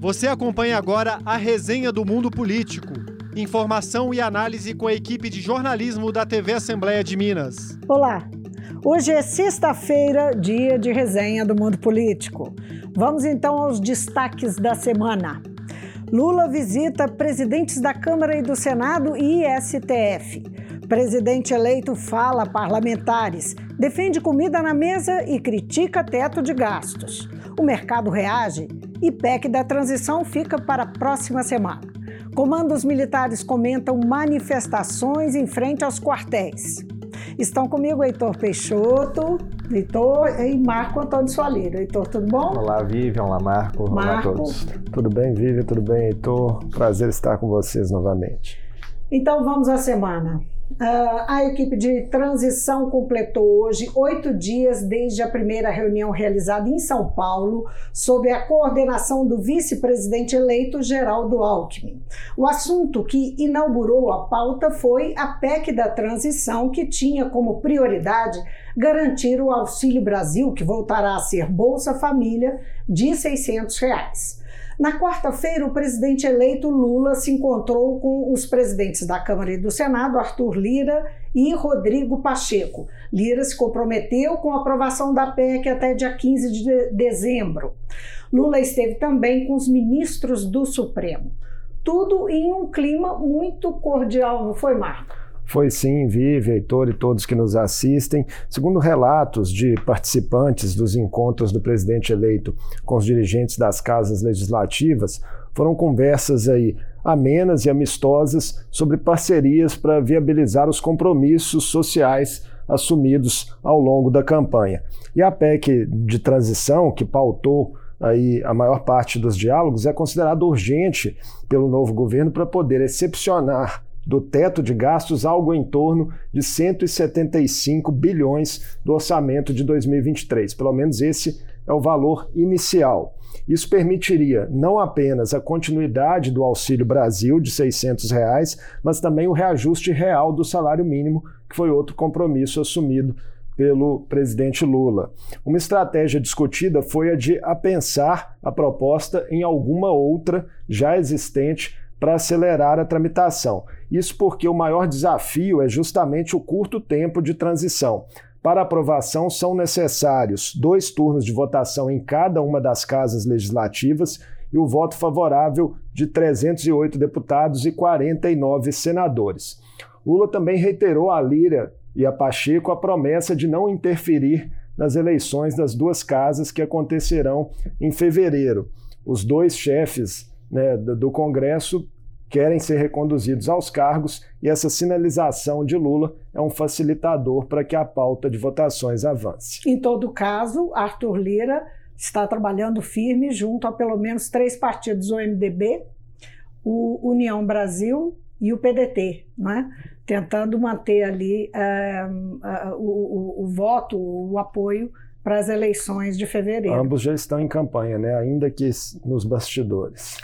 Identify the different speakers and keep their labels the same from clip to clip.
Speaker 1: Você acompanha agora a resenha do Mundo Político. Informação e análise com a equipe de jornalismo da TV Assembleia de Minas.
Speaker 2: Olá, hoje é sexta-feira, dia de resenha do Mundo Político. Vamos então aos destaques da semana. Lula visita presidentes da Câmara e do Senado e STF. Presidente eleito fala parlamentares, defende comida na mesa e critica teto de gastos. O mercado reage e PEC da transição fica para a próxima semana. Comandos militares comentam manifestações em frente aos quartéis. Estão comigo Heitor Peixoto, Heitor e Marco Antônio Soalheiro. Heitor, tudo bom?
Speaker 3: Olá, Vivian. Olá, Marco.
Speaker 2: Marco.
Speaker 3: Olá a todos. Tudo bem, Vivian? Tudo bem, Heitor? Prazer estar com vocês novamente.
Speaker 2: Então vamos à semana. Uh, a equipe de transição completou hoje oito dias desde a primeira reunião realizada em São Paulo, sob a coordenação do vice-presidente eleito Geraldo Alckmin. O assunto que inaugurou a pauta foi a PEC da transição, que tinha como prioridade garantir o Auxílio Brasil, que voltará a ser Bolsa Família, de 600 reais. Na quarta-feira, o presidente eleito Lula se encontrou com os presidentes da Câmara e do Senado, Arthur Lira e Rodrigo Pacheco. Lira se comprometeu com a aprovação da PEC até dia 15 de dezembro. Lula esteve também com os ministros do Supremo. Tudo em um clima muito cordial, não foi, Marco?
Speaker 3: Foi sim, Vive, Heitor e todos que nos assistem. Segundo relatos de participantes dos encontros do presidente eleito com os dirigentes das casas legislativas, foram conversas aí amenas e amistosas sobre parcerias para viabilizar os compromissos sociais assumidos ao longo da campanha. E a PEC de transição, que pautou aí a maior parte dos diálogos, é considerada urgente pelo novo governo para poder excepcionar do teto de gastos algo em torno de 175 bilhões do orçamento de 2023. Pelo menos esse é o valor inicial. Isso permitiria não apenas a continuidade do Auxílio Brasil de 600 reais, mas também o reajuste real do salário mínimo, que foi outro compromisso assumido pelo presidente Lula. Uma estratégia discutida foi a de apensar a proposta em alguma outra já existente para acelerar a tramitação. Isso porque o maior desafio é justamente o curto tempo de transição. Para aprovação, são necessários dois turnos de votação em cada uma das casas legislativas e o voto favorável de 308 deputados e 49 senadores. Lula também reiterou a Lira e a Pacheco a promessa de não interferir nas eleições das duas casas que acontecerão em fevereiro. Os dois chefes né, do Congresso querem ser reconduzidos aos cargos e essa sinalização de Lula é um facilitador para que a pauta de votações avance.
Speaker 2: Em todo caso, Arthur Lira está trabalhando firme junto a pelo menos três partidos, o MDB, o União Brasil e o PDT, né? tentando manter ali é, o, o, o voto, o apoio para as eleições de fevereiro.
Speaker 3: Ambos já estão em campanha, né? ainda que nos bastidores.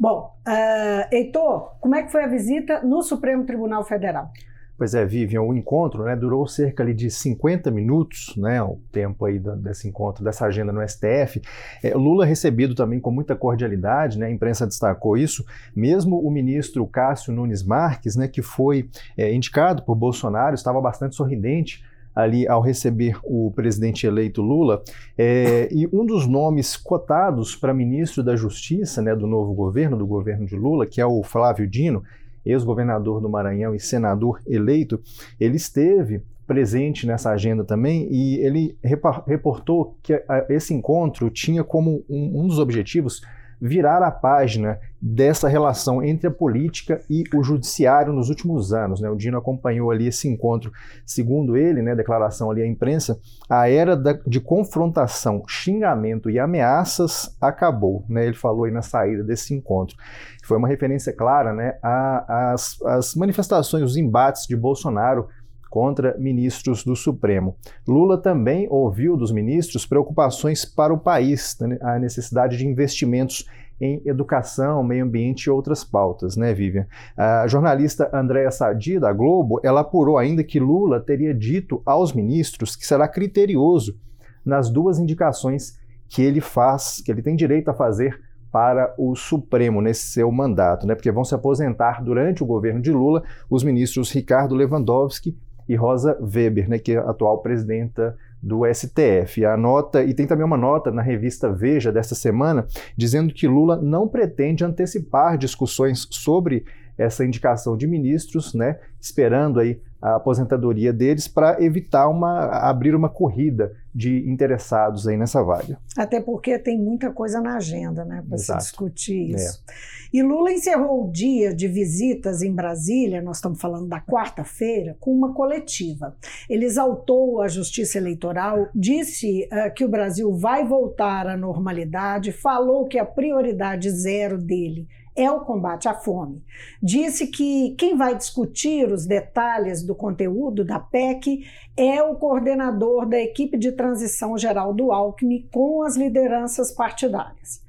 Speaker 2: Bom, uh, Heitor, como é que foi a visita no Supremo Tribunal Federal?
Speaker 4: Pois é, Vivian, o encontro né, durou cerca ali, de 50 minutos, né, o tempo aí desse encontro, dessa agenda no STF. É, Lula recebido também com muita cordialidade, né, a imprensa destacou isso, mesmo o ministro Cássio Nunes Marques, né, que foi é, indicado por Bolsonaro, estava bastante sorridente ali ao receber o presidente eleito Lula. É, e um dos nomes cotados para ministro da Justiça né, do novo governo, do governo de Lula, que é o Flávio Dino, ex-governador do Maranhão e senador eleito, ele esteve presente nessa agenda também e ele reportou que esse encontro tinha como um, um dos objetivos virar a página dessa relação entre a política e o judiciário nos últimos anos. Né? O Dino acompanhou ali esse encontro. Segundo ele, né, declaração ali à imprensa, a era da, de confrontação, xingamento e ameaças acabou. Né? Ele falou aí na saída desse encontro. Foi uma referência clara né, às, manifestações, os embates de Bolsonaro contra ministros do Supremo. Lula também ouviu dos ministros preocupações para o país, né, a necessidade de investimentos em educação, meio ambiente e outras pautas, né, Vivian? A jornalista Andréa Sadi, da Globo, ela apurou ainda que Lula teria dito aos ministros que será criterioso nas duas indicações que ele faz, que ele tem direito a fazer para o Supremo nesse seu mandato, né? Porque vão se aposentar durante o governo de Lula os ministros Ricardo Lewandowski e Rosa Weber, né, que é a atual presidenta do STF. A nota, e tem também uma nota na revista Veja desta semana, dizendo que Lula não pretende antecipar discussões sobre essa indicação de ministros, né, esperando aí a aposentadoria deles para evitar uma abrir uma corrida de interessados aí nessa vaga.
Speaker 2: Até porque tem muita coisa na agenda, né, para se discutir isso. É. E Lula encerrou o dia de visitas em Brasília, nós estamos falando da quarta-feira, com uma coletiva. Ele exaltou a justiça eleitoral, disse uh, que o Brasil vai voltar à normalidade, falou que a prioridade zero dele é o combate à fome. Disse que quem vai discutir os detalhes do conteúdo da PEC é o coordenador da equipe de transição geral do Alckmin com as lideranças partidárias.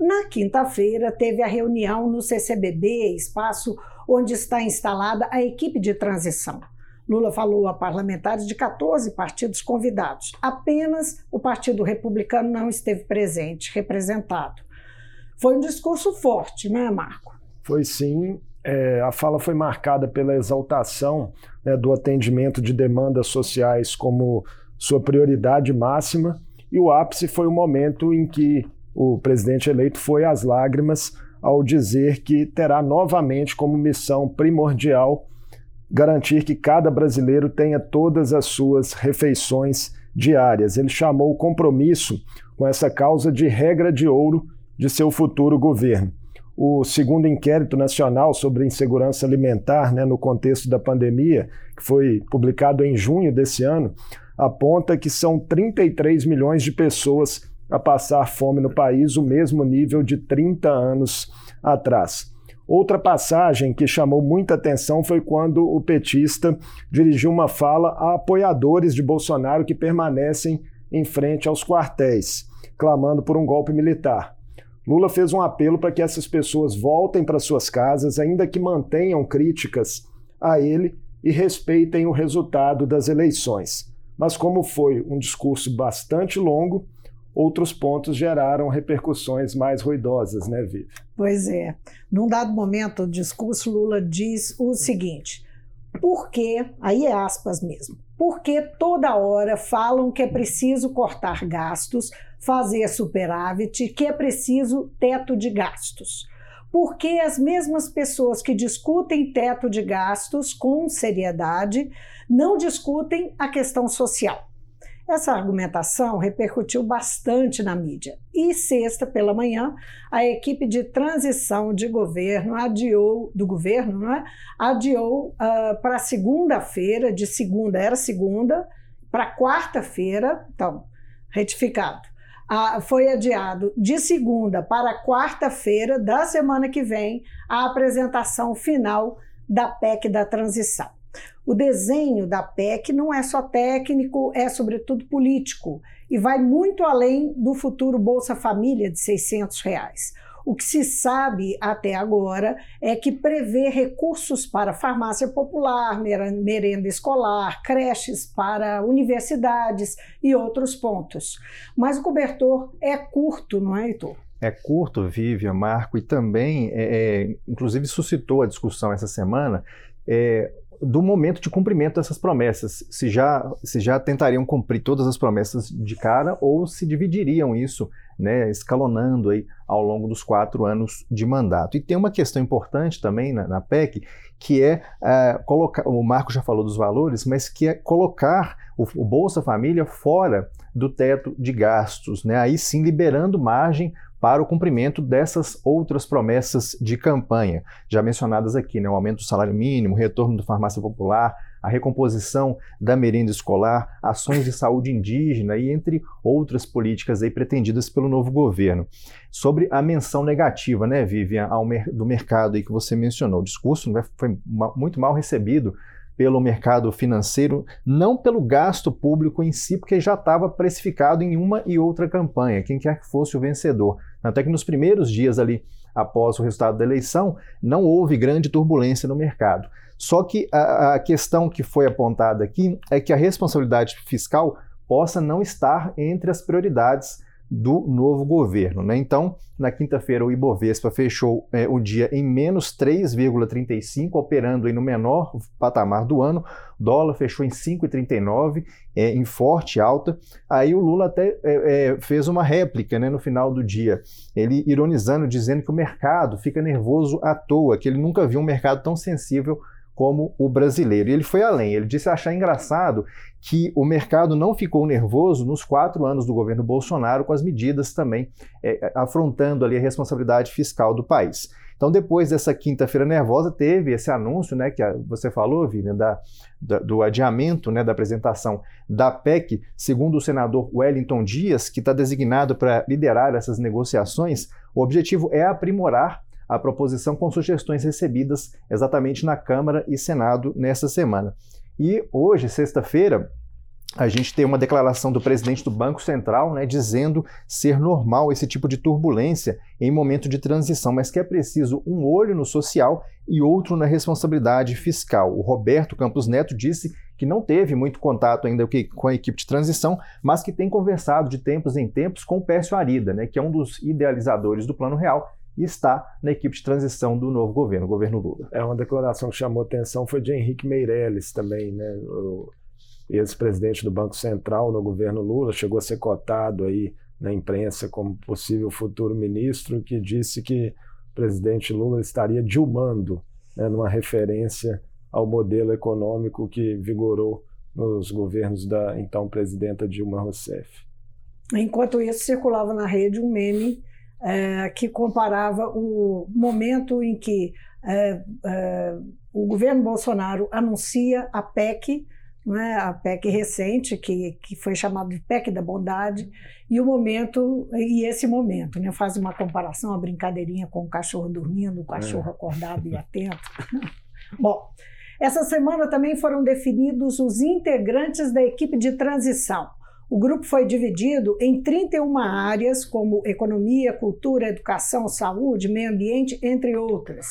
Speaker 2: Na quinta-feira, teve a reunião no CCBB, espaço onde está instalada a equipe de transição. Lula falou a parlamentares de 14 partidos convidados. Apenas o Partido Republicano não esteve presente, representado. Foi um discurso forte, né, Marco?
Speaker 3: Foi sim. É, a fala foi marcada pela exaltação né, do atendimento de demandas sociais como sua prioridade máxima, e o ápice foi o momento em que o presidente eleito foi às lágrimas ao dizer que terá novamente como missão primordial garantir que cada brasileiro tenha todas as suas refeições diárias. Ele chamou o compromisso com essa causa de regra de ouro de seu futuro governo. O segundo inquérito nacional sobre insegurança alimentar, né, no contexto da pandemia, que foi publicado em junho desse ano, aponta que são 33 milhões de pessoas a passar fome no país, o mesmo nível de 30 anos atrás. Outra passagem que chamou muita atenção foi quando o petista dirigiu uma fala a apoiadores de Bolsonaro que permanecem em frente aos quartéis, clamando por um golpe militar. Lula fez um apelo para que essas pessoas voltem para suas casas, ainda que mantenham críticas a ele e respeitem o resultado das eleições. Mas, como foi um discurso bastante longo, outros pontos geraram repercussões mais ruidosas, né, Vivi?
Speaker 2: Pois é. Num dado momento do discurso, Lula diz o seguinte: porque, aí é aspas mesmo, porque toda hora falam que é preciso cortar gastos, fazer superávit, que é preciso teto de gastos. Porque as mesmas pessoas que discutem teto de gastos com seriedade não discutem a questão social. Essa argumentação repercutiu bastante na mídia. E sexta pela manhã, a equipe de transição de governo adiou do governo, não é? Adiou uh, para segunda-feira, de segunda era segunda, para quarta-feira, então retificado. Uh, foi adiado de segunda para quarta-feira da semana que vem a apresentação final da PEC da transição. O desenho da PEC não é só técnico, é sobretudo político e vai muito além do futuro Bolsa Família de 600 reais. O que se sabe até agora é que prevê recursos para farmácia popular, merenda escolar, creches para universidades e outros pontos. Mas o cobertor é curto, não é, Heitor?
Speaker 4: É curto, Vivian, Marco, e também, é, é, inclusive, suscitou a discussão essa semana é, do momento de cumprimento dessas promessas, se já, se já tentariam cumprir todas as promessas de cara ou se dividiriam isso, né, escalonando aí ao longo dos quatro anos de mandato. E tem uma questão importante também na, na PEC, que é uh, colocar, o Marco já falou dos valores, mas que é colocar o, o Bolsa Família fora do teto de gastos, né, aí sim liberando margem para o cumprimento dessas outras promessas de campanha, já mencionadas aqui, né? o aumento do salário mínimo, retorno da farmácia popular, a recomposição da merenda escolar, ações de saúde indígena e entre outras políticas aí pretendidas pelo novo governo. Sobre a menção negativa, né, Vivian, ao mer do mercado aí que você mencionou, o discurso né, foi muito mal recebido pelo mercado financeiro, não pelo gasto público em si, porque já estava precificado em uma e outra campanha, quem quer que fosse o vencedor. Até que nos primeiros dias ali após o resultado da eleição, não houve grande turbulência no mercado. Só que a, a questão que foi apontada aqui é que a responsabilidade fiscal possa não estar entre as prioridades do novo governo. Né? Então, na quinta-feira, o Ibovespa fechou é, o dia em menos 3,35, operando aí no menor patamar do ano. O dólar fechou em 5,39, é, em forte alta. Aí o Lula até é, é, fez uma réplica né, no final do dia, ele ironizando, dizendo que o mercado fica nervoso à toa, que ele nunca viu um mercado tão sensível como o brasileiro. E ele foi além, ele disse achar engraçado que o mercado não ficou nervoso nos quatro anos do governo Bolsonaro, com as medidas também é, afrontando ali a responsabilidade fiscal do país. Então, depois dessa quinta-feira nervosa, teve esse anúncio, né, que você falou, Vivian, da, da, do adiamento né, da apresentação da PEC, segundo o senador Wellington Dias, que está designado para liderar essas negociações, o objetivo é aprimorar a proposição com sugestões recebidas exatamente na Câmara e Senado nessa semana. E hoje, sexta-feira, a gente tem uma declaração do presidente do Banco Central, né, dizendo ser normal esse tipo de turbulência em momento de transição, mas que é preciso um olho no social e outro na responsabilidade fiscal. O Roberto Campos Neto disse que não teve muito contato ainda com a equipe de transição, mas que tem conversado de tempos em tempos com o Pércio Arida, né, que é um dos idealizadores do Plano Real e está na equipe de transição do novo governo, o governo Lula.
Speaker 3: É uma declaração que chamou atenção foi de Henrique Meirelles também, né? O ex-presidente do Banco Central no governo Lula chegou a ser cotado aí na imprensa como possível futuro ministro, que disse que o presidente Lula estaria dilmando, né, numa referência ao modelo econômico que vigorou nos governos da então presidenta Dilma Rousseff.
Speaker 2: Enquanto isso, circulava na rede um meme é, que comparava o momento em que é, é, o governo Bolsonaro anuncia a PEC, né, a PEC recente, que, que foi chamada de PEC da Bondade, e o momento, e esse momento, né, faz uma comparação, uma brincadeirinha com o cachorro dormindo, o cachorro é. acordado e atento. Bom, essa semana também foram definidos os integrantes da equipe de transição. O grupo foi dividido em 31 áreas, como economia, cultura, educação, saúde, meio ambiente, entre outras.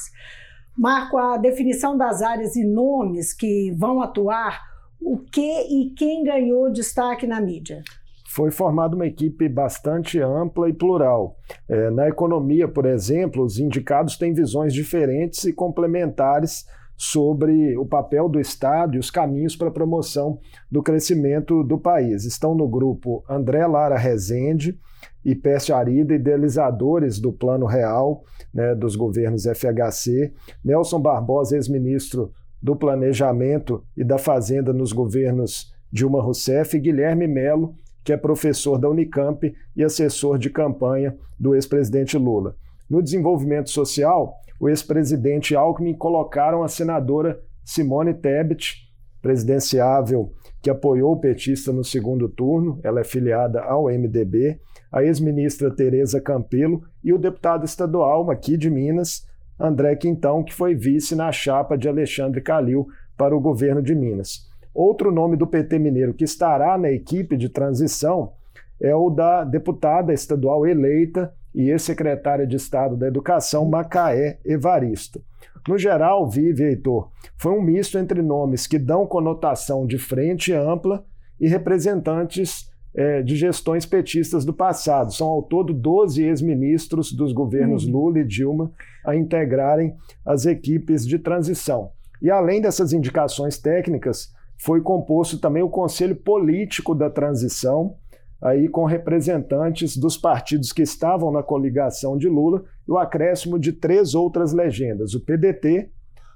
Speaker 2: Marco a definição das áreas e nomes que vão atuar, o que e quem ganhou destaque na mídia
Speaker 3: foi formada uma equipe bastante ampla e plural. É, na economia, por exemplo, os indicados têm visões diferentes e complementares sobre o papel do Estado e os caminhos para a promoção do crescimento do país. Estão no grupo André Lara Rezende e Peste Arida, idealizadores do Plano Real né, dos governos FHC, Nelson Barbosa, ex-ministro do Planejamento e da Fazenda nos governos Dilma Rousseff, e Guilherme Melo, que é professor da Unicamp e assessor de campanha do ex-presidente Lula. No desenvolvimento social, o ex-presidente Alckmin colocaram a senadora Simone Tebet, presidenciável que apoiou o petista no segundo turno, ela é filiada ao MDB, a ex-ministra Tereza Campelo e o deputado estadual aqui de Minas, André Quintão, que foi vice na chapa de Alexandre Calil para o governo de Minas. Outro nome do PT mineiro que estará na equipe de transição é o da deputada estadual eleita e ex-secretária de Estado da Educação, Macaé Evaristo. No geral, Vive Heitor, foi um misto entre nomes que dão conotação de frente ampla e representantes é, de gestões petistas do passado. São ao todo 12 ex-ministros dos governos uhum. Lula e Dilma a integrarem as equipes de transição. E além dessas indicações técnicas, foi composto também o Conselho Político da Transição, aí com representantes dos partidos que estavam na coligação de Lula e o acréscimo de três outras legendas, o PDT,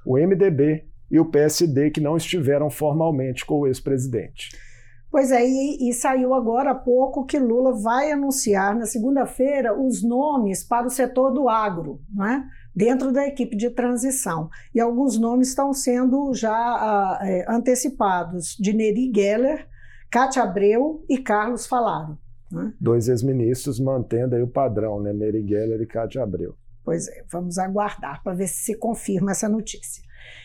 Speaker 3: o MDB e o PSD, que não estiveram formalmente com o ex-presidente.
Speaker 2: Pois é, e, e, saiu agora há pouco que Lula vai anunciar na segunda-feira os nomes para o setor do agro, não é? dentro da equipe de transição. E alguns nomes estão sendo já uh, antecipados, de Neri Geller, Cátia Abreu e Carlos Falaram.
Speaker 3: Né? Dois ex-ministros mantendo aí o padrão, né? Neri Geller e Cátia Abreu.
Speaker 2: Pois é, vamos aguardar para ver se se confirma essa notícia.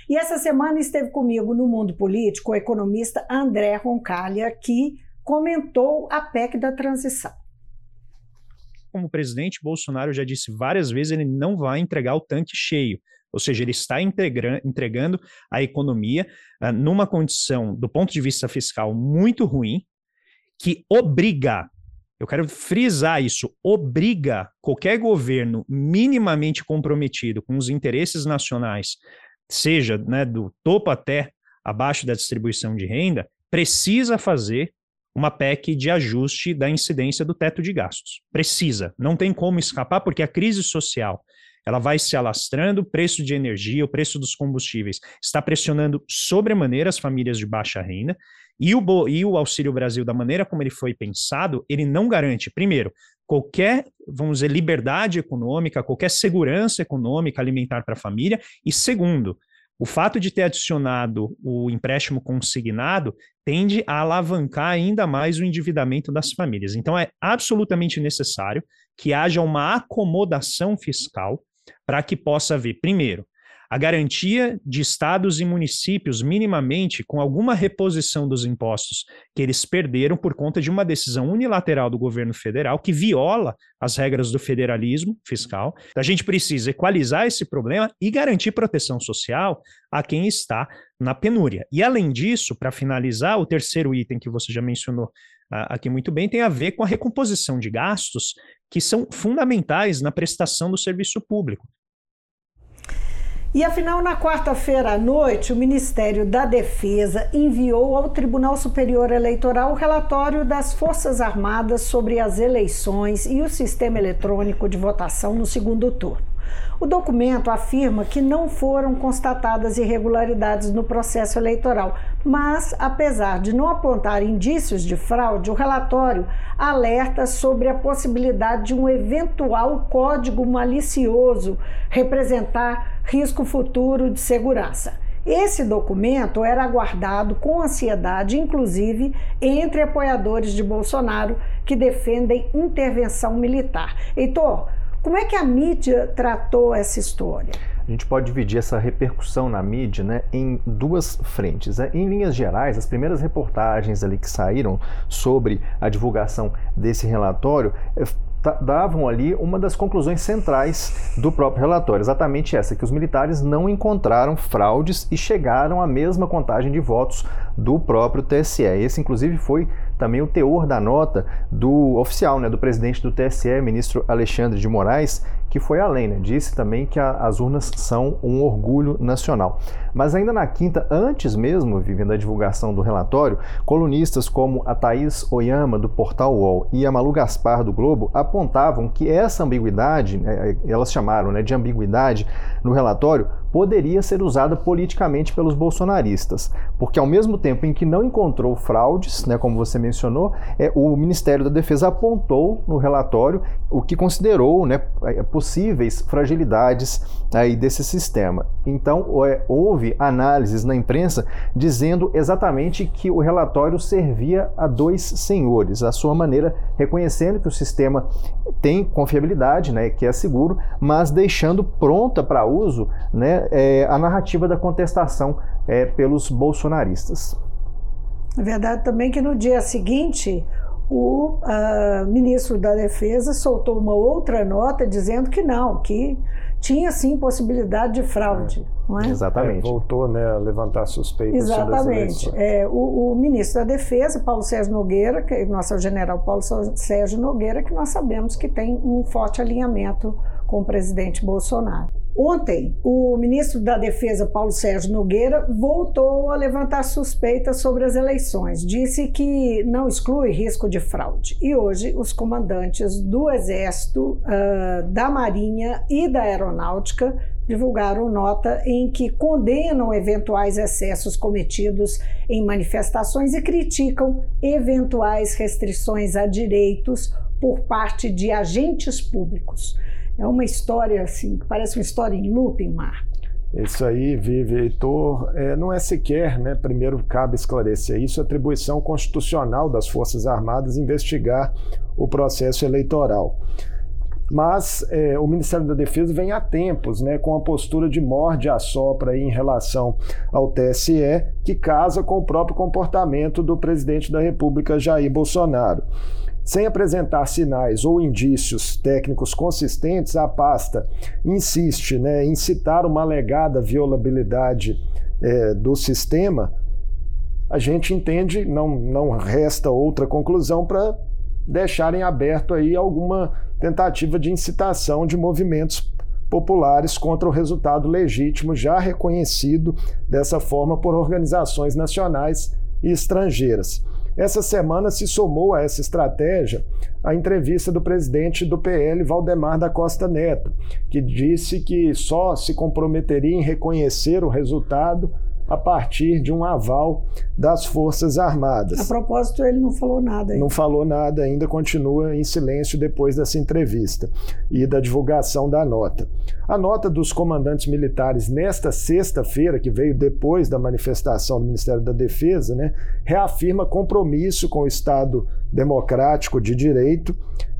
Speaker 2: E essa semana esteve comigo no mundo político o economista André Roncalha, que comentou a PEC da transição.
Speaker 5: Como o presidente Bolsonaro já disse várias vezes, ele não vai entregar o tanque cheio. Ou seja, ele está entregando a economia uh, numa condição, do ponto de vista fiscal, muito ruim, que obriga eu quero frisar isso, obriga qualquer governo minimamente comprometido com os interesses nacionais, seja né, do topo até abaixo da distribuição de renda, precisa fazer uma PEC de ajuste da incidência do teto de gastos. Precisa, não tem como escapar, porque a crise social ela vai se alastrando, o preço de energia, o preço dos combustíveis está pressionando sobremaneira as famílias de baixa renda, e o, e o Auxílio Brasil, da maneira como ele foi pensado, ele não garante, primeiro, qualquer, vamos dizer, liberdade econômica, qualquer segurança econômica alimentar para a família, e segundo, o fato de ter adicionado o empréstimo consignado tende a alavancar ainda mais o endividamento das famílias. Então, é absolutamente necessário que haja uma acomodação fiscal para que possa haver, primeiro, a garantia de estados e municípios, minimamente, com alguma reposição dos impostos que eles perderam por conta de uma decisão unilateral do governo federal que viola as regras do federalismo fiscal. A gente precisa equalizar esse problema e garantir proteção social a quem está na penúria. E, além disso, para finalizar, o terceiro item que você já mencionou aqui muito bem tem a ver com a recomposição de gastos que são fundamentais na prestação do serviço público.
Speaker 2: E afinal, na quarta-feira à noite, o Ministério da Defesa enviou ao Tribunal Superior Eleitoral o relatório das Forças Armadas sobre as eleições e o sistema eletrônico de votação no segundo turno. O documento afirma que não foram constatadas irregularidades no processo eleitoral, mas, apesar de não apontar indícios de fraude, o relatório alerta sobre a possibilidade de um eventual código malicioso representar risco futuro de segurança. Esse documento era aguardado com ansiedade, inclusive entre apoiadores de Bolsonaro que defendem intervenção militar. Heitor, como é que a mídia tratou essa história?
Speaker 4: A gente pode dividir essa repercussão na mídia né, em duas frentes. Né? Em linhas gerais, as primeiras reportagens ali que saíram sobre a divulgação desse relatório eh, davam ali uma das conclusões centrais do próprio relatório, exatamente essa, que os militares não encontraram fraudes e chegaram à mesma contagem de votos do próprio TSE. Esse, inclusive, foi também o teor da nota do oficial, né, do presidente do TSE, ministro Alexandre de Moraes, que foi além, né, disse também que a, as urnas são um orgulho nacional. Mas ainda na quinta, antes mesmo, vivendo a divulgação do relatório, colunistas como a Thaís Oyama, do portal UOL, e a Malu Gaspar, do Globo, apontavam que essa ambiguidade, né, elas chamaram né, de ambiguidade no relatório, poderia ser usada politicamente pelos bolsonaristas, porque ao mesmo tempo em que não encontrou fraudes, né, como você mencionou, é, o Ministério da Defesa apontou no relatório o que considerou né, é, possíveis fragilidades aí desse sistema. Então é, houve análises na imprensa dizendo exatamente que o relatório servia a dois senhores, a sua maneira reconhecendo que o sistema tem confiabilidade, né, que é seguro, mas deixando pronta para uso né, é, a narrativa da contestação é, pelos bolsonaristas.
Speaker 2: É verdade também que no dia seguinte o uh, ministro da Defesa soltou uma outra nota dizendo que não, que tinha sim possibilidade de fraude. Não é?
Speaker 3: Exatamente. É, voltou né, a levantar suspeitas.
Speaker 2: Exatamente. É, o, o, ministro da Defesa, Paulo Sérgio Nogueira, que, nosso general Paulo Sérgio Nogueira, que nós sabemos que tem um forte alinhamento com o presidente Bolsonaro. Ontem, o ministro da Defesa, Paulo Sérgio Nogueira, voltou a levantar suspeitas sobre as eleições. Disse que não exclui risco de fraude. E hoje, os comandantes do Exército, uh, da Marinha e da Aeronáutica divulgaram nota em que condenam eventuais excessos cometidos em manifestações e criticam eventuais restrições a direitos por parte de agentes públicos. É uma história assim, que parece uma história em looping, Marco.
Speaker 3: Isso aí, Vive, Heitor, é, não é sequer, né, primeiro cabe esclarecer isso, atribuição constitucional das Forças Armadas investigar o processo eleitoral. Mas é, o Ministério da Defesa vem há tempos né, com a postura de morde a sopra em relação ao TSE, que casa com o próprio comportamento do presidente da República, Jair Bolsonaro. Sem apresentar sinais ou indícios técnicos consistentes, a pasta insiste né, em citar uma alegada violabilidade é, do sistema. A gente entende, não, não resta outra conclusão para deixarem aberto aí alguma tentativa de incitação de movimentos populares contra o resultado legítimo já reconhecido dessa forma por organizações nacionais e estrangeiras. Essa semana se somou a essa estratégia a entrevista do presidente do PL, Valdemar da Costa Neto, que disse que só se comprometeria em reconhecer o resultado a partir de um aval das Forças Armadas.
Speaker 2: A propósito, ele não falou nada ainda.
Speaker 3: Não falou nada ainda, continua em silêncio depois dessa entrevista e da divulgação da nota. A nota dos comandantes militares nesta sexta-feira, que veio depois da manifestação do Ministério da Defesa, né, reafirma compromisso com o Estado democrático de direito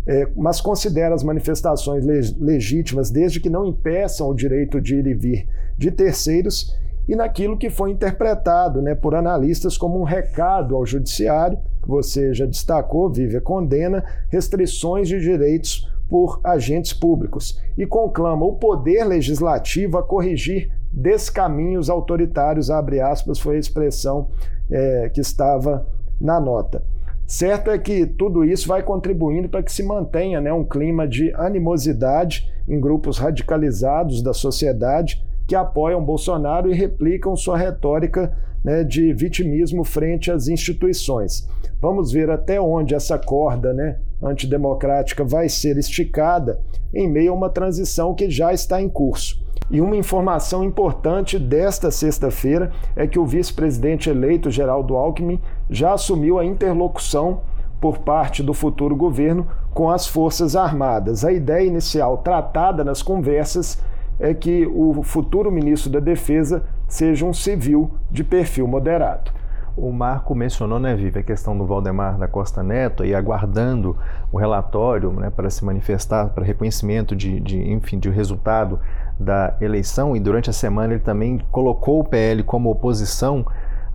Speaker 3: é, mas considera as manifestações legítimas desde que não impeçam o direito de ir e vir de terceiros e naquilo que foi interpretado né, por analistas como um recado ao judiciário, que você já destacou, Vive condena restrições de direitos por agentes públicos e conclama o poder legislativo a corrigir descaminhos autoritários, abre aspas, foi a expressão é, que estava na nota. Certo é que tudo isso vai contribuindo para que se mantenha né, um clima de animosidade em grupos radicalizados da sociedade que apoiam Bolsonaro e replicam sua retórica né, de vitimismo frente às instituições. Vamos ver até onde essa corda né, antidemocrática vai ser esticada em meio a uma transição que já está em curso. E uma informação importante desta sexta-feira é que o vice-presidente eleito Geraldo Alckmin já assumiu a interlocução por parte do futuro governo com as Forças Armadas. A ideia inicial tratada nas conversas é que o futuro ministro da Defesa seja um civil de perfil moderado.
Speaker 4: O Marco mencionou, né, Vive, a questão do Valdemar da Costa Neto e aguardando o relatório né, para se manifestar, para reconhecimento de, de, enfim, de resultado da eleição. E durante a semana ele também colocou o PL como oposição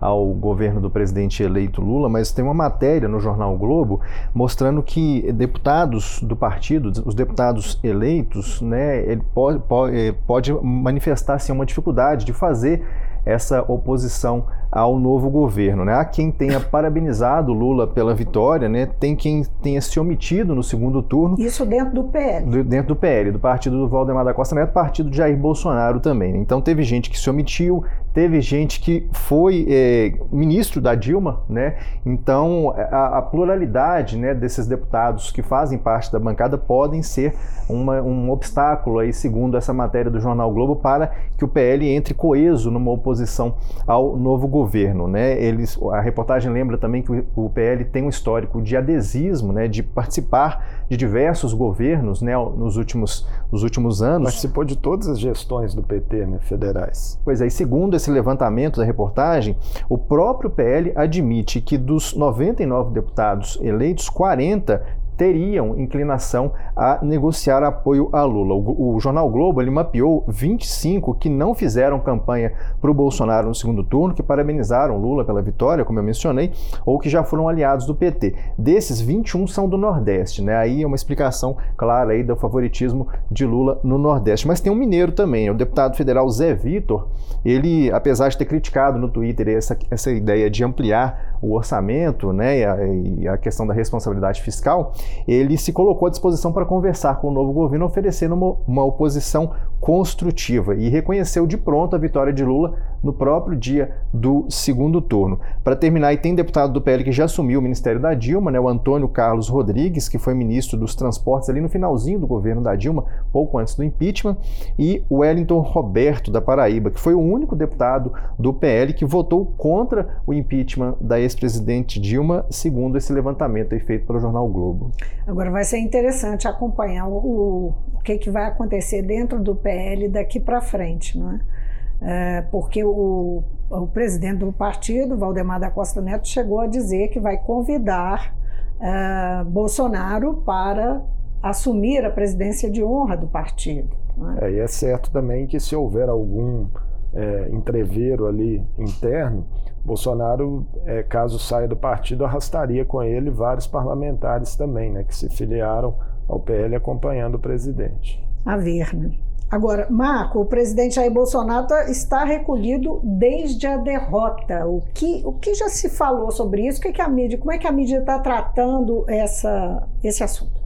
Speaker 4: ao governo do presidente eleito Lula, mas tem uma matéria no jornal Globo mostrando que deputados do partido, os deputados eleitos, né, ele pode, pode, eh, pode manifestar assim, uma dificuldade de fazer essa oposição ao novo governo. Né? Há quem tenha parabenizado Lula pela vitória, né? tem quem tenha se omitido no segundo turno.
Speaker 2: Isso dentro do PL.
Speaker 4: Do, dentro do PL, do partido do Valdemar da Costa Neto, partido de Jair Bolsonaro também. Né? Então teve gente que se omitiu, teve gente que foi é, ministro da Dilma, né? Então a, a, pluralidade né, desses deputados que fazem parte da bancada podem ser uma, um obstáculo aí, segundo essa matéria do Jornal Globo, para que o PL entre coeso numa oposição ao novo governo, né? Eles, a reportagem lembra também que o, o PL tem um histórico de adesismo, né? De participar de diversos governos, né? Nos últimos, nos últimos anos.
Speaker 3: Participou de todas as gestões do PT, né? Federais.
Speaker 4: Pois é, e segundo esse levantamento da reportagem, o próprio PL admite que dos 99 deputados eleitos, 40 teriam inclinação a negociar apoio a Lula. O, o, jornal Globo ele mapeou 25 que não fizeram campanha para o Bolsonaro no segundo turno, que parabenizaram Lula pela vitória, como eu mencionei, ou que já foram aliados do PT. Desses, 21 são do Nordeste, né? Aí é uma explicação clara aí do favoritismo de Lula no Nordeste. Mas tem um mineiro também, o deputado federal Zé Vitor. Ele, apesar de ter criticado no Twitter essa, essa ideia de ampliar o orçamento, né, e a, e a questão da responsabilidade fiscal, ele se colocou à disposição para conversar com o novo governo, oferecendo uma, uma oposição construtiva e reconheceu de pronto a vitória de Lula no próprio dia do segundo turno. Para terminar, e tem deputado do PL que já assumiu o Ministério da Dilma, né, o Antônio Carlos Rodrigues, que foi ministro dos Transportes ali no finalzinho do governo da Dilma, pouco antes do impeachment, e o Wellington Roberto da Paraíba, que foi o único deputado do PL que votou contra o impeachment da ex-presidente Dilma, segundo esse levantamento feito pelo jornal Globo.
Speaker 2: Agora vai ser interessante acompanhar o, o que, que vai acontecer dentro do PL daqui para frente, não é? é? porque o, o presidente do partido, Valdemar da Costa Neto, chegou a dizer que vai convidar é, Bolsonaro para assumir a presidência de honra do partido.
Speaker 3: É? É, e é certo também que se houver algum é, entreveiro ali interno, Bolsonaro, é, caso saia do partido, arrastaria com ele vários parlamentares também, né, que se filiaram ao PL acompanhando o presidente.
Speaker 2: A ver, né? Agora, Marco, o presidente Jair Bolsonaro tá, está recolhido desde a derrota. O que, o que já se falou sobre isso? O que, que a mídia, como é que a mídia está tratando essa, esse assunto?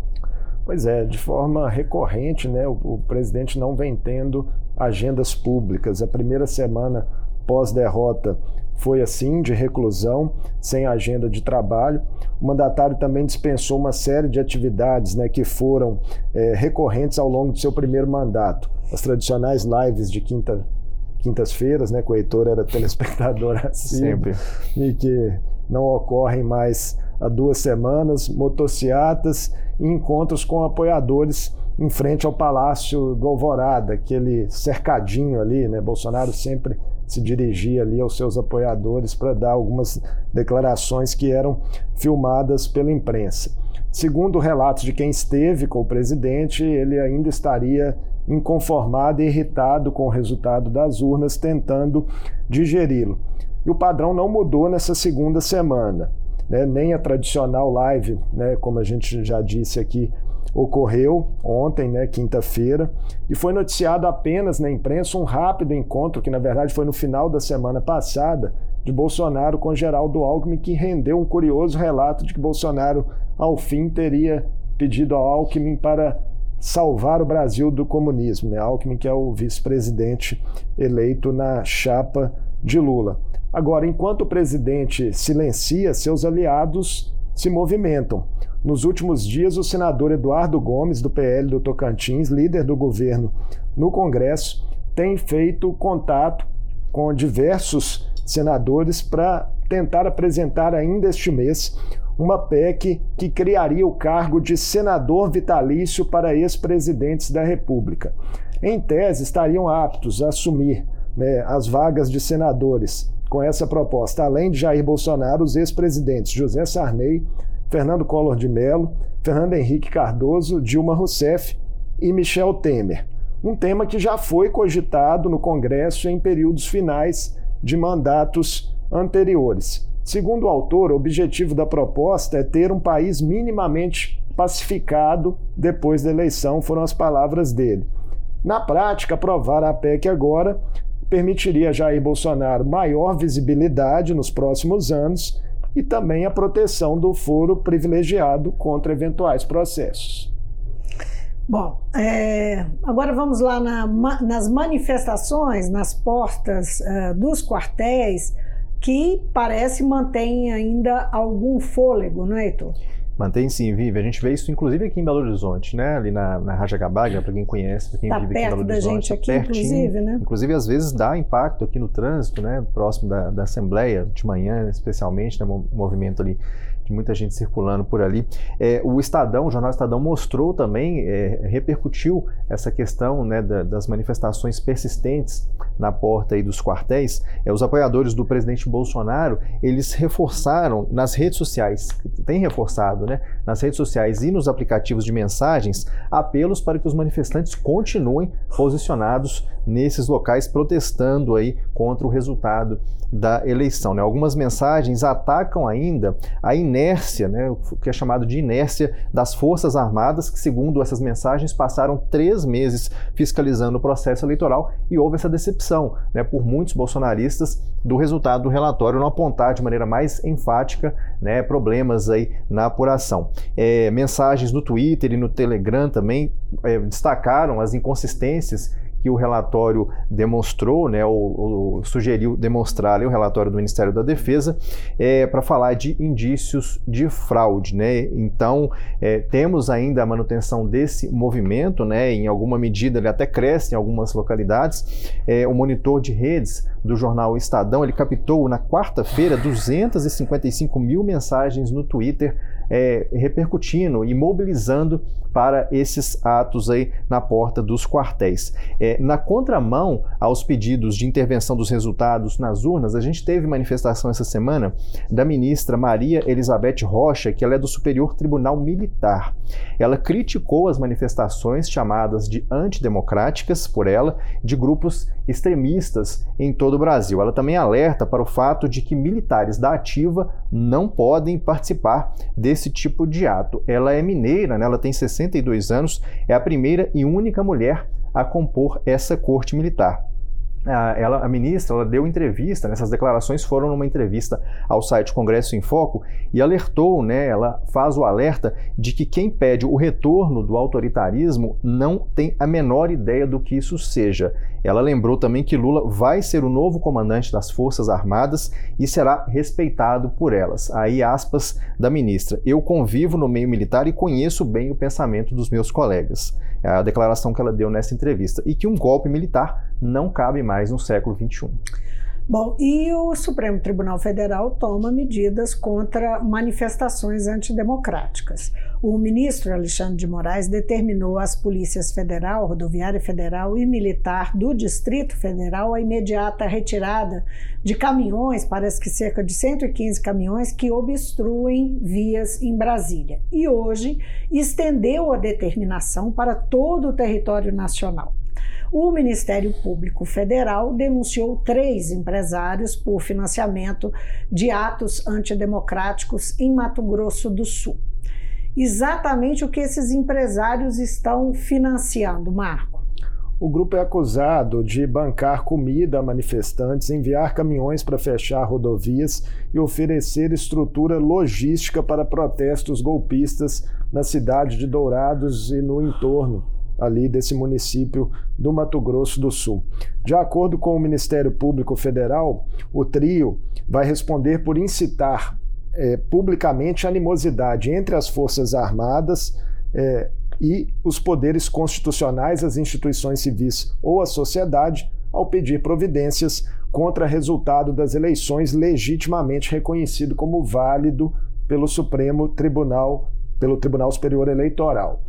Speaker 3: Pois é, de forma recorrente, né, o, o presidente não vem tendo agendas públicas. A primeira semana pós-derrota foi assim, de reclusão, sem agenda de trabalho. O mandatário também dispensou uma série de atividades né, que foram é, recorrentes ao longo do seu primeiro mandato. As tradicionais lives de quinta, quintas-feiras, né, que o Heitor era telespectador assim,
Speaker 4: Sempre.
Speaker 3: e que não ocorrem mais há duas semanas, motociatas e encontros com apoiadores em frente ao Palácio do Alvorada, aquele cercadinho ali, né? Bolsonaro sempre se dirigia ali aos seus apoiadores para dar algumas declarações que eram filmadas pela imprensa. Segundo relatos de quem esteve com o presidente, ele ainda estaria inconformado e irritado com o resultado das urnas, tentando digeri-lo. E o padrão não mudou nessa segunda semana. Né? Nem a tradicional live, né, como a gente já disse aqui, ocorreu ontem, né, quinta-feira, e foi noticiado apenas na imprensa um rápido encontro, que na verdade foi no final da semana passada, de Bolsonaro com Geraldo Alckmin, que rendeu um curioso relato de que Bolsonaro, ao fim, teria pedido ao Alckmin para salvar o Brasil do comunismo. Né? Alckmin, que é o vice-presidente eleito na chapa de Lula. Agora, enquanto o presidente silencia, seus aliados se movimentam. Nos últimos dias, o senador Eduardo Gomes, do PL do Tocantins, líder do governo no Congresso, tem feito contato com diversos senadores para tentar apresentar ainda este mês uma PEC que criaria o cargo de senador vitalício para ex-presidentes da República. Em tese, estariam aptos a assumir né, as vagas de senadores com essa proposta, além de Jair Bolsonaro, os ex-presidentes José Sarney, Fernando Collor de Mello, Fernando Henrique Cardoso, Dilma Rousseff e Michel Temer. Um tema que já foi cogitado no Congresso em períodos finais de mandatos anteriores. Segundo o autor, o objetivo da proposta é ter um país minimamente pacificado depois da eleição, foram as palavras dele. Na prática, aprovar a PEC agora permitiria a Jair Bolsonaro maior visibilidade nos próximos anos e também a proteção do foro privilegiado contra eventuais processos.
Speaker 2: Bom, é, agora vamos lá na, nas manifestações, nas portas uh, dos quartéis, que parece mantém ainda algum fôlego, não é, Heitor?
Speaker 4: Mantém sim, vive. A gente vê isso inclusive aqui em Belo Horizonte, né? Ali na, na Raja Gabaga, para quem conhece, para quem
Speaker 2: tá
Speaker 4: vive aqui em Belo
Speaker 2: Horizonte.
Speaker 4: Gente
Speaker 2: aqui, pertinho. inclusive, né?
Speaker 4: Inclusive, às vezes dá impacto aqui no trânsito, né? Próximo da, da Assembleia, de manhã, especialmente, né? Um movimento ali de muita gente circulando por ali. É, o Estadão, o jornal Estadão mostrou também, é, repercutiu essa questão né, da, das manifestações persistentes na porta aí dos quartéis. É, os apoiadores do presidente Bolsonaro, eles reforçaram nas redes sociais, tem reforçado, né, nas redes sociais e nos aplicativos de mensagens, apelos para que os manifestantes continuem posicionados nesses locais protestando aí contra o resultado da eleição. Né? Algumas mensagens atacam ainda a inércia, né? o que é chamado de inércia das Forças Armadas, que, segundo essas mensagens, passaram três meses fiscalizando o processo eleitoral e houve essa decepção né, por muitos bolsonaristas do resultado do relatório, não apontar de maneira mais enfática né, problemas aí na apuração. É, mensagens no Twitter e no Telegram também é, destacaram as inconsistências que o relatório demonstrou, né, ou, ou sugeriu demonstrar, o relatório do Ministério da Defesa, é, para falar de indícios de fraude. Né? Então, é, temos ainda a manutenção desse movimento, né, em alguma medida ele até cresce em algumas localidades. É, o monitor de redes do jornal Estadão, ele captou na quarta-feira 255 mil mensagens no Twitter é, repercutindo e mobilizando para esses atos aí na porta dos quartéis. É, na contramão aos pedidos de intervenção dos resultados nas urnas, a gente teve manifestação essa semana da ministra Maria Elizabeth Rocha, que ela é do Superior Tribunal Militar. Ela criticou as manifestações chamadas de antidemocráticas por ela, de grupos extremistas em todo o Brasil. Ela também alerta para o fato de que militares da ativa não podem participar desse tipo de ato. Ela é mineira, né? ela tem 62 anos, é a primeira e única mulher a compor essa corte militar ela, a ministra ela deu entrevista, né, essas declarações foram numa entrevista ao site Congresso em Foco e alertou, né, ela faz o alerta de que quem pede o retorno do autoritarismo não tem a menor ideia do que isso seja. Ela lembrou também que Lula vai ser o novo comandante das Forças Armadas e será respeitado por elas. Aí, aspas da ministra: Eu convivo no meio militar e conheço bem o pensamento dos meus colegas. É a declaração que ela deu nessa entrevista. E que um golpe militar não cabe mais no século XXI.
Speaker 2: Bom, e o Supremo Tribunal Federal toma medidas contra manifestações antidemocráticas. O ministro Alexandre de Moraes determinou às polícias federal, rodoviária federal e militar do Distrito Federal a imediata retirada de caminhões, parece que cerca de 115 caminhões que obstruem vias em Brasília. E hoje estendeu a determinação para todo o território nacional o Ministério Público Federal denunciou três empresários por financiamento de atos antidemocráticos em Mato Grosso do Sul. Exatamente o que esses empresários estão financiando, Marco?
Speaker 3: O grupo é acusado de bancar comida a manifestantes, enviar caminhões para fechar rodovias e oferecer estrutura logística para protestos golpistas na cidade de Dourados e no entorno ali desse município do Mato Grosso do Sul. De acordo com o Ministério Público Federal, o trio vai responder por incitar é, publicamente animosidade entre as Forças Armadas é, e os poderes constitucionais, as instituições civis ou a sociedade, ao pedir providências contra resultado das eleições legitimamente reconhecido como válido pelo Supremo Tribunal, pelo Tribunal Superior Eleitoral.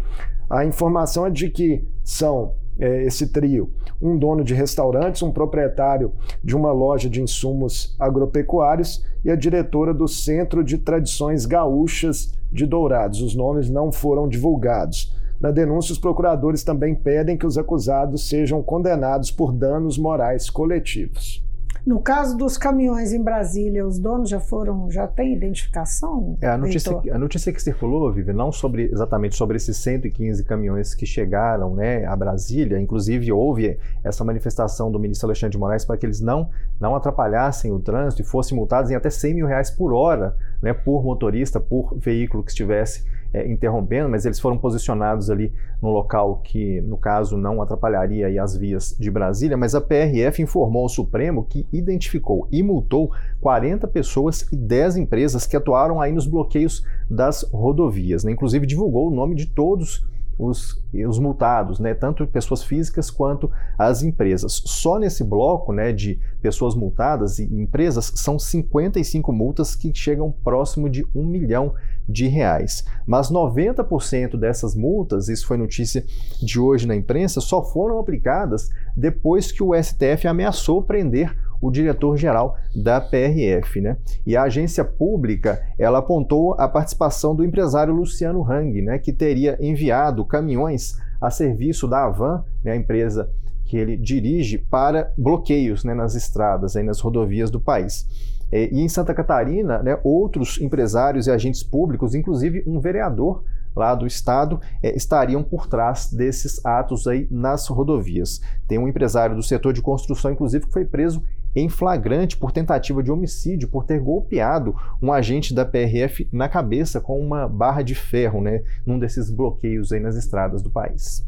Speaker 3: A informação é de que são é, esse trio um dono de restaurantes, um proprietário de uma loja de insumos agropecuários e a diretora do Centro de Tradições Gaúchas de Dourados. Os nomes não foram divulgados. Na denúncia, os procuradores também pedem que os acusados sejam condenados por danos morais coletivos.
Speaker 2: No caso dos caminhões em Brasília, os donos já foram, já têm identificação?
Speaker 4: É, a, notícia, a notícia que circulou, Vivi, não sobre, exatamente sobre esses 115 caminhões que chegaram né, a Brasília, inclusive houve essa manifestação do ministro Alexandre de Moraes para que eles não, não atrapalhassem o trânsito e fossem multados em até 100 mil reais por hora né, por motorista, por veículo que estivesse é, interrompendo, mas eles foram posicionados ali no local que, no caso, não atrapalharia as vias de Brasília, mas a PRF informou ao Supremo que identificou e multou 40 pessoas e 10 empresas que atuaram aí nos bloqueios das rodovias. Né? Inclusive divulgou o nome de todos os, os multados, né, tanto pessoas físicas quanto as empresas. Só nesse bloco né, de pessoas multadas e empresas são 55 multas que chegam próximo de um milhão de reais. Mas 90% dessas multas, isso foi notícia de hoje na imprensa, só foram aplicadas depois que o STF ameaçou prender o diretor-geral da PRF. Né? E a agência pública ela apontou a participação do empresário Luciano Hang, né, que teria enviado caminhões a serviço da Avan, né, a empresa que ele dirige, para bloqueios né, nas estradas, aí, nas rodovias do país. E em Santa Catarina, né, outros empresários e agentes públicos, inclusive um vereador lá do estado é, estariam por trás desses atos aí nas rodovias. Tem um empresário do setor de construção, inclusive, que foi preso em flagrante por tentativa de homicídio, por ter golpeado um agente da PRF na cabeça com uma barra de ferro, né, num desses bloqueios aí nas estradas do país.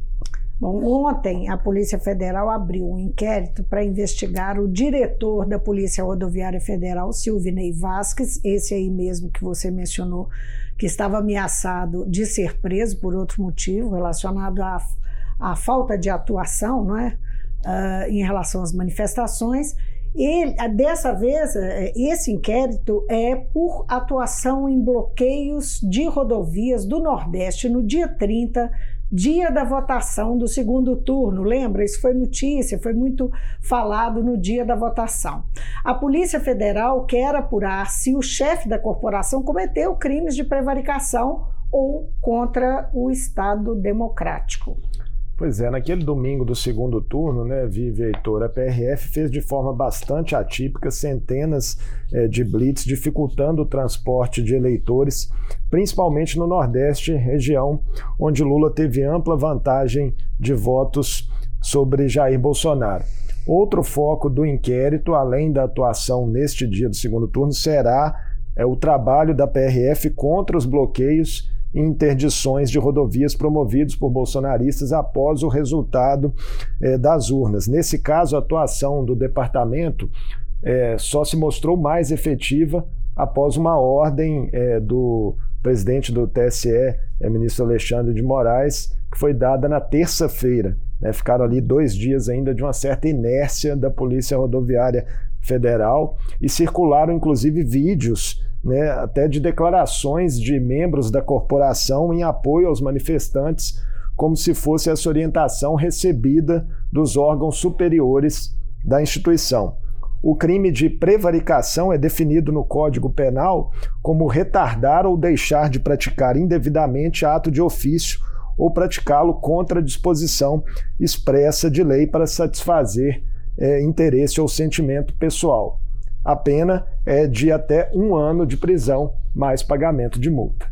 Speaker 2: Bom, ontem a Polícia Federal abriu um inquérito para investigar o diretor da Polícia Rodoviária Federal, Silvinei Vasques, esse aí mesmo que você mencionou, que estava ameaçado de ser preso por outro motivo relacionado à, à falta de atuação, não é? Uh, em relação às manifestações. Ele, dessa vez, é, esse inquérito é por atuação em bloqueios de rodovias do Nordeste no dia 30, dia da votação do segundo turno. Lembra? Isso foi notícia, foi muito falado no dia da votação. A Polícia Federal quer apurar se o chefe da corporação cometeu crimes de prevaricação ou contra o Estado Democrático.
Speaker 3: Pois é, naquele domingo do segundo turno, né, Vive Heitor, a PRF fez de forma bastante atípica centenas é, de blitz, dificultando o transporte de eleitores, principalmente no Nordeste, região onde Lula teve ampla vantagem de votos sobre Jair Bolsonaro. Outro foco do inquérito, além da atuação neste dia do segundo turno, será é, o trabalho da PRF contra os bloqueios interdições de rodovias promovidos por bolsonaristas após o resultado é, das urnas. Nesse caso, a atuação do departamento é, só se mostrou mais efetiva após uma ordem é, do presidente do TSE, é, ministro Alexandre de Moraes, que foi dada na terça-feira. Né? Ficaram ali dois dias ainda de uma certa inércia da Polícia Rodoviária Federal e circularam inclusive vídeos né, até de declarações de membros da corporação em apoio aos manifestantes, como se fosse essa orientação recebida dos órgãos superiores da instituição. O crime de prevaricação é definido no Código Penal como retardar ou deixar de praticar indevidamente ato de ofício ou praticá-lo contra a disposição expressa de lei para satisfazer é, interesse ou sentimento pessoal. A pena é de até um ano de prisão mais pagamento de multa.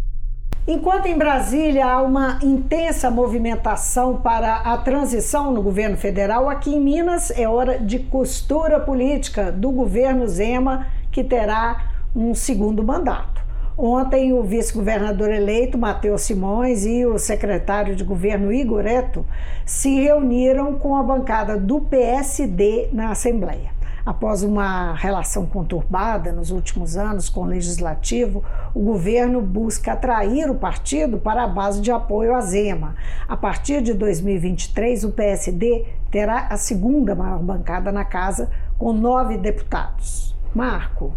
Speaker 2: Enquanto em Brasília há uma intensa movimentação para a transição no governo federal, aqui em Minas é hora de costura política do governo Zema, que terá um segundo mandato. Ontem, o vice-governador eleito, Matheus Simões, e o secretário de governo, Igor Eto, se reuniram com a bancada do PSD na Assembleia. Após uma relação conturbada nos últimos anos com o legislativo, o governo busca atrair o partido para a base de apoio à Zema. A partir de 2023, o PSD terá a segunda maior bancada na casa, com nove deputados. Marco.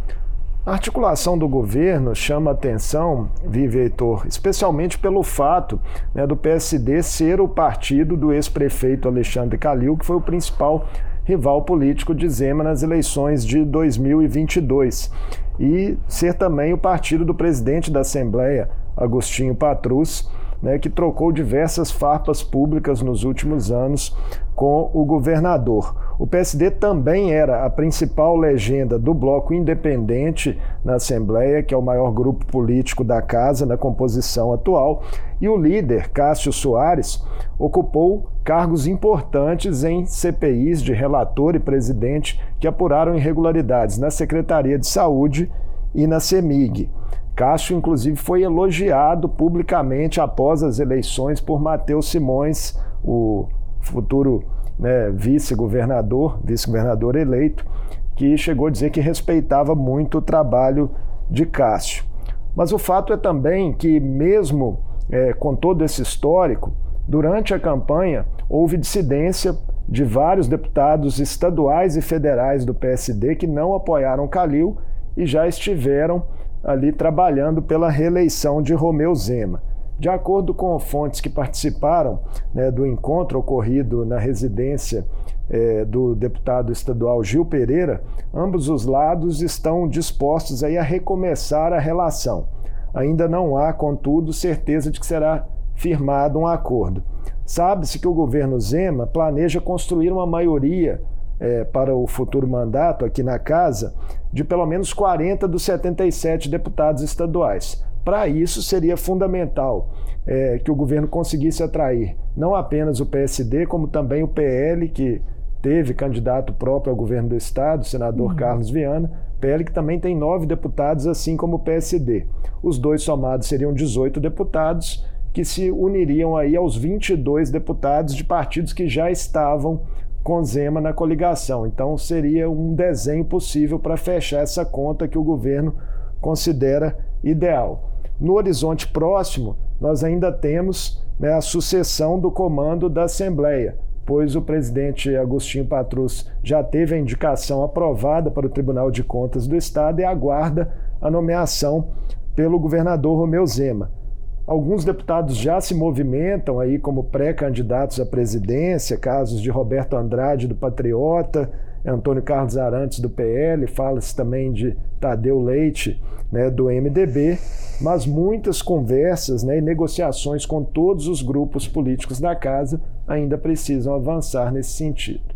Speaker 3: A articulação do governo chama atenção, Vive Heitor, especialmente pelo fato né, do PSD ser o partido do ex-prefeito Alexandre Calil, que foi o principal rival político de Zema nas eleições de 2022, e ser também o partido do presidente da Assembleia, Agostinho Patrus, né, que trocou diversas farpas públicas nos últimos anos com o governador. O PSD também era a principal legenda do bloco independente na Assembleia, que é o maior grupo político da casa na composição atual, e o líder, Cássio Soares, ocupou cargos importantes em CPIs de relator e presidente que apuraram irregularidades na Secretaria de Saúde e na CEMIG. Cássio, inclusive, foi elogiado publicamente após as eleições por Matheus Simões, o futuro né, vice-governador, vice-governador eleito, que chegou a dizer que respeitava muito o trabalho de Cássio. Mas o fato é também que, mesmo é, com todo esse histórico, durante a campanha houve dissidência de vários deputados estaduais e federais do PSD que não apoiaram Calil e já estiveram ali trabalhando pela reeleição de Romeu Zema. De acordo com fontes que participaram né, do encontro ocorrido na residência é, do deputado estadual Gil Pereira, ambos os lados estão dispostos aí a recomeçar a relação. Ainda não há, contudo, certeza de que será firmado um acordo. Sabe-se que o governo Zema planeja construir uma maioria é, para o futuro mandato aqui na Casa de pelo menos 40 dos 77 deputados estaduais. Para isso, seria fundamental é, que o governo conseguisse atrair não apenas o PSD, como também o PL, que teve candidato próprio ao governo do Estado, o senador uhum. Carlos Viana, PL que também tem nove deputados, assim como o PSD. Os dois somados seriam 18 deputados, que se uniriam aí aos 22 deputados de partidos que já estavam com Zema na coligação. Então seria um desenho possível para fechar essa conta que o governo considera ideal. No horizonte próximo, nós ainda temos né, a sucessão do comando da Assembleia, pois o presidente Agostinho Patrus já teve a indicação aprovada para o Tribunal de Contas do Estado e aguarda a nomeação pelo governador Romeu Zema. Alguns deputados já se movimentam aí como pré-candidatos à presidência, casos de Roberto Andrade do Patriota, Antônio Carlos Arantes do PL, fala-se também de Tadeu Leite né, do MDB, mas muitas conversas né, e negociações com todos os grupos políticos da casa ainda precisam avançar nesse sentido.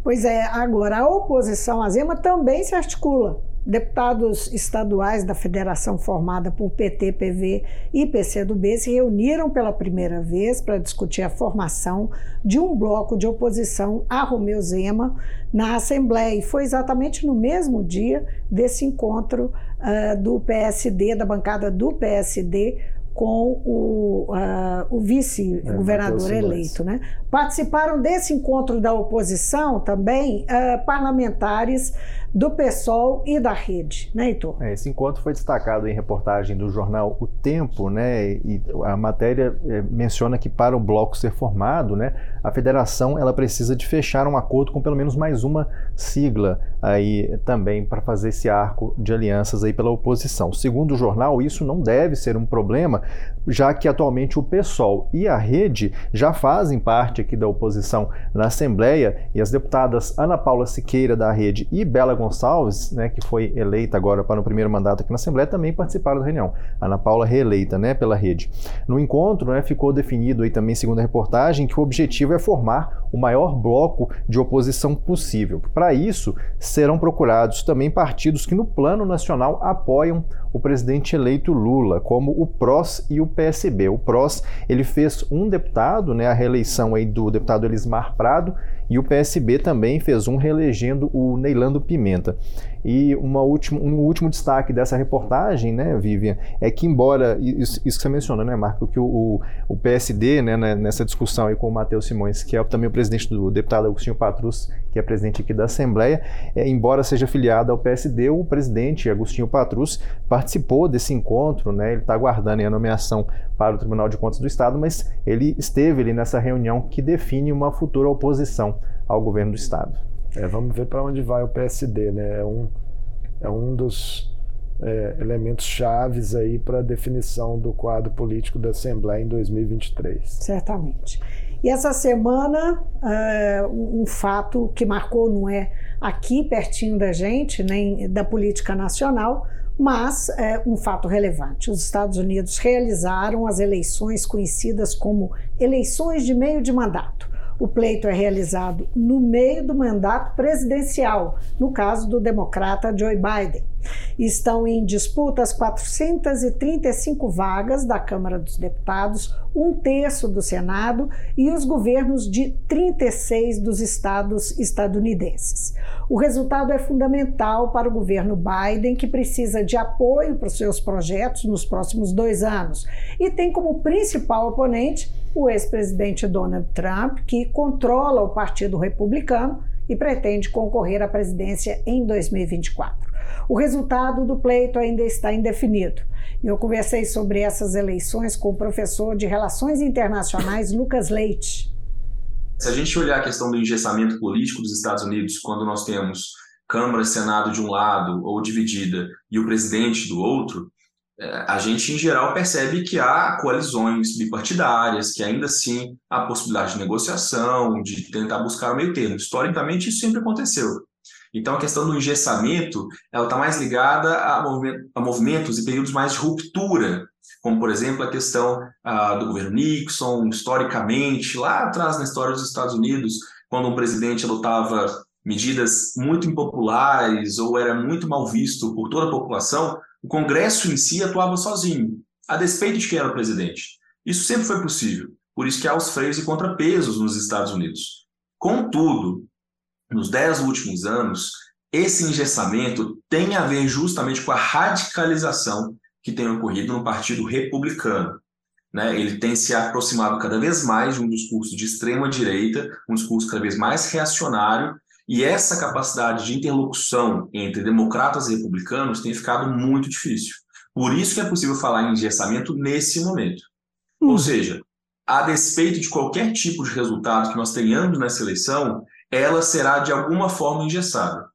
Speaker 2: Pois é, agora a oposição a Zema também se articula deputados estaduais da federação formada por PT, PV e PCdoB se reuniram pela primeira vez para discutir a formação de um bloco de oposição a Romeu Zema na Assembleia. E foi exatamente no mesmo dia desse encontro uh, do PSD, da bancada do PSD, com o, uh, o vice-governador é, eleito. Né? Participaram desse encontro da oposição também uh, parlamentares do PSOL e da rede, né, Heitor?
Speaker 4: É, esse encontro foi destacado em reportagem do jornal O Tempo, né? E a matéria é, menciona que para o bloco ser formado, né, a federação ela precisa de fechar um acordo com pelo menos mais uma sigla aí também para fazer esse arco de alianças aí pela oposição. Segundo o jornal, isso não deve ser um problema, já que atualmente o PSOL e a rede já fazem parte aqui da oposição na Assembleia e as deputadas Ana Paula Siqueira da rede e Bela Gonçalves, né, que foi eleita agora para o primeiro mandato aqui na Assembleia, também participaram da reunião. Ana Paula reeleita, né, pela rede. No encontro, né, ficou definido aí também, segundo a reportagem, que o objetivo é formar o maior bloco de oposição possível. Para isso, serão procurados também partidos que no plano nacional apoiam o presidente eleito Lula, como o PROS e o PSB. O PROS, ele fez um deputado, né, a reeleição aí do deputado Elismar Prado, e o PSB também fez um reelegendo o Neilando Pimenta. E uma última, um último destaque dessa reportagem, né, Vivian, é que embora, isso, isso que você mencionou, né, Marco, que o, o PSD, né, né, nessa discussão aí com o Matheus Simões, que é também o presidente do deputado Agostinho Patrus, que é presidente aqui da Assembleia, é, embora seja filiado ao PSD, o presidente Agostinho Patrus participou desse encontro, né, ele está aguardando a nomeação para o Tribunal de Contas do Estado, mas ele esteve ali nessa reunião que define uma futura oposição ao governo do Estado.
Speaker 3: É, vamos ver para onde vai o PSD, né? É um, é um dos é, elementos chaves aí para a definição do quadro político da Assembleia em 2023.
Speaker 2: Certamente. E essa semana, é, um fato que marcou, não é aqui pertinho da gente, nem da política nacional, mas é um fato relevante. Os Estados Unidos realizaram as eleições conhecidas como eleições de meio de mandato. O pleito é realizado no meio do mandato presidencial, no caso do democrata Joe Biden. Estão em disputa as 435 vagas da Câmara dos Deputados, um terço do Senado e os governos de 36 dos estados estadunidenses. O resultado é fundamental para o governo Biden, que precisa de apoio para os seus projetos nos próximos dois anos e tem como principal oponente o ex-presidente Donald Trump, que controla o Partido Republicano e pretende concorrer à presidência em 2024. O resultado do pleito ainda está indefinido. Eu conversei sobre essas eleições com o professor de Relações Internacionais Lucas Leite.
Speaker 6: Se a gente olhar a questão do engessamento político dos Estados Unidos, quando nós temos Câmara e Senado de um lado ou dividida e o presidente do outro, a gente, em geral, percebe que há coalizões bipartidárias, que ainda assim há possibilidade de negociação, de tentar buscar o meio termo. Historicamente, isso sempre aconteceu. Então, a questão do engessamento ela está mais ligada a, movimentos e períodos mais de ruptura, como, por exemplo, a questão ah, do governo Nixon, historicamente, lá atrás na história dos Estados Unidos, quando um presidente adotava medidas muito impopulares ou era muito mal visto por toda a população, o Congresso em si atuava sozinho, a despeito de quem era o presidente. Isso sempre foi possível, por isso que há os freios e contrapesos nos Estados Unidos. Contudo, nos dez últimos anos, esse engessamento tem a ver justamente com a radicalização que tem ocorrido no Partido Republicano. Né? Ele tem se aproximado cada vez mais de um discurso de extrema direita, um discurso cada vez mais reacionário, e essa capacidade de interlocução entre democratas e republicanos tem ficado muito difícil. Por isso que é possível falar em engessamento nesse momento. Hum. Ou seja, a despeito de qualquer tipo de resultado que nós tenhamos nessa eleição, ela será de alguma forma engessada.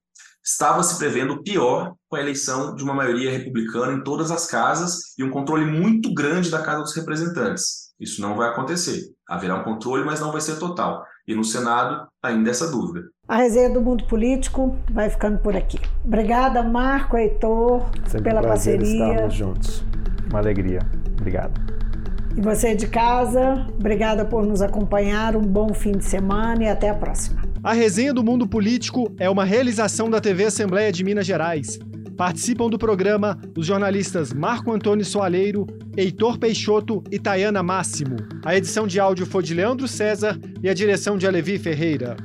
Speaker 6: Estava se prevendo pior com a eleição de uma maioria republicana em todas as casas e um controle muito grande da Casa dos Representantes. Isso não vai acontecer. Haverá um controle, mas não vai ser total. E no Senado, ainda essa dúvida.
Speaker 2: A resenha do mundo político vai ficando por aqui. Obrigada, Marco, Heitor, Sempre pela um parceria.
Speaker 3: Estarmos juntos.
Speaker 4: Uma alegria. Obrigado.
Speaker 2: E você de casa, obrigada por nos acompanhar. Um bom fim de semana e até a próxima.
Speaker 1: A resenha do mundo político é uma realização da TV Assembleia de Minas Gerais. Participam do programa os jornalistas Marco Antônio Soaleiro, Heitor Peixoto e Tayana Máximo. A edição de áudio foi de Leandro César e a direção de Alevi Ferreira.